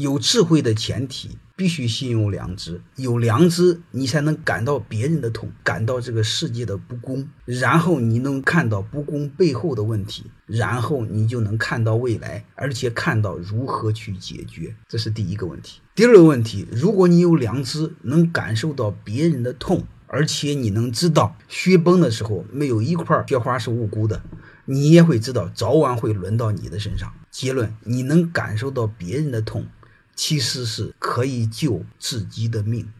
有智慧的前提必须心有良知，有良知你才能感到别人的痛，感到这个世界的不公，然后你能看到不公背后的问题，然后你就能看到未来，而且看到如何去解决。这是第一个问题。第二个问题，如果你有良知，能感受到别人的痛。而且你能知道，雪崩的时候没有一块雪花是无辜的，你也会知道早晚会轮到你的身上。结论：你能感受到别人的痛，其实是可以救自己的命。